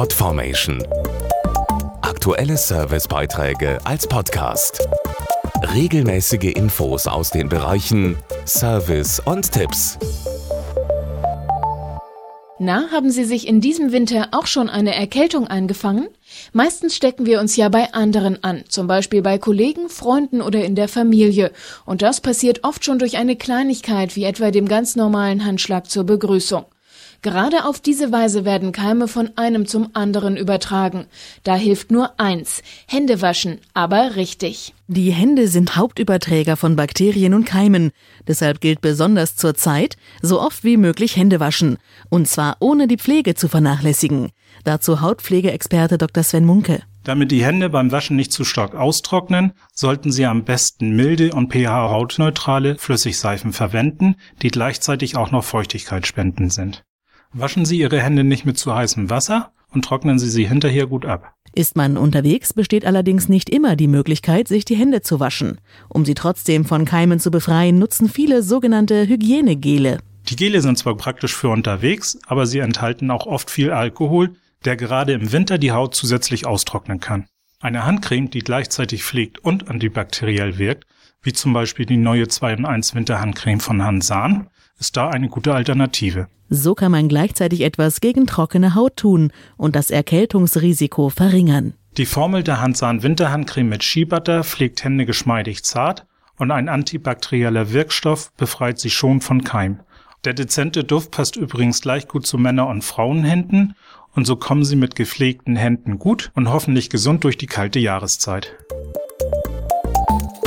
Podformation. Aktuelle Servicebeiträge als Podcast. Regelmäßige Infos aus den Bereichen Service und Tipps. Na, haben Sie sich in diesem Winter auch schon eine Erkältung eingefangen? Meistens stecken wir uns ja bei anderen an, zum Beispiel bei Kollegen, Freunden oder in der Familie. Und das passiert oft schon durch eine Kleinigkeit, wie etwa dem ganz normalen Handschlag zur Begrüßung. Gerade auf diese Weise werden Keime von einem zum anderen übertragen. Da hilft nur eins, Hände waschen, aber richtig. Die Hände sind Hauptüberträger von Bakterien und Keimen. Deshalb gilt besonders zur Zeit, so oft wie möglich Hände waschen. Und zwar ohne die Pflege zu vernachlässigen. Dazu Hautpflegeexperte Dr. Sven Munke. Damit die Hände beim Waschen nicht zu stark austrocknen, sollten Sie am besten milde und pH-hautneutrale Flüssigseifen verwenden, die gleichzeitig auch noch Feuchtigkeit spenden sind. Waschen Sie Ihre Hände nicht mit zu heißem Wasser und trocknen Sie sie hinterher gut ab. Ist man unterwegs, besteht allerdings nicht immer die Möglichkeit, sich die Hände zu waschen. Um sie trotzdem von Keimen zu befreien, nutzen viele sogenannte Hygienegele. Die Gele sind zwar praktisch für unterwegs, aber sie enthalten auch oft viel Alkohol, der gerade im Winter die Haut zusätzlich austrocknen kann. Eine Handcreme, die gleichzeitig pflegt und antibakteriell wirkt, wie zum Beispiel die neue 2 in 1 Winterhandcreme von Hansan, ist da eine gute Alternative. So kann man gleichzeitig etwas gegen trockene Haut tun und das Erkältungsrisiko verringern. Die Formel der Hansan Winterhandcreme mit Skibutter pflegt Hände geschmeidig zart und ein antibakterieller Wirkstoff befreit sie schon von Keim. Der dezente Duft passt übrigens gleich gut zu Männer- und Frauenhänden und so kommen sie mit gepflegten Händen gut und hoffentlich gesund durch die kalte Jahreszeit.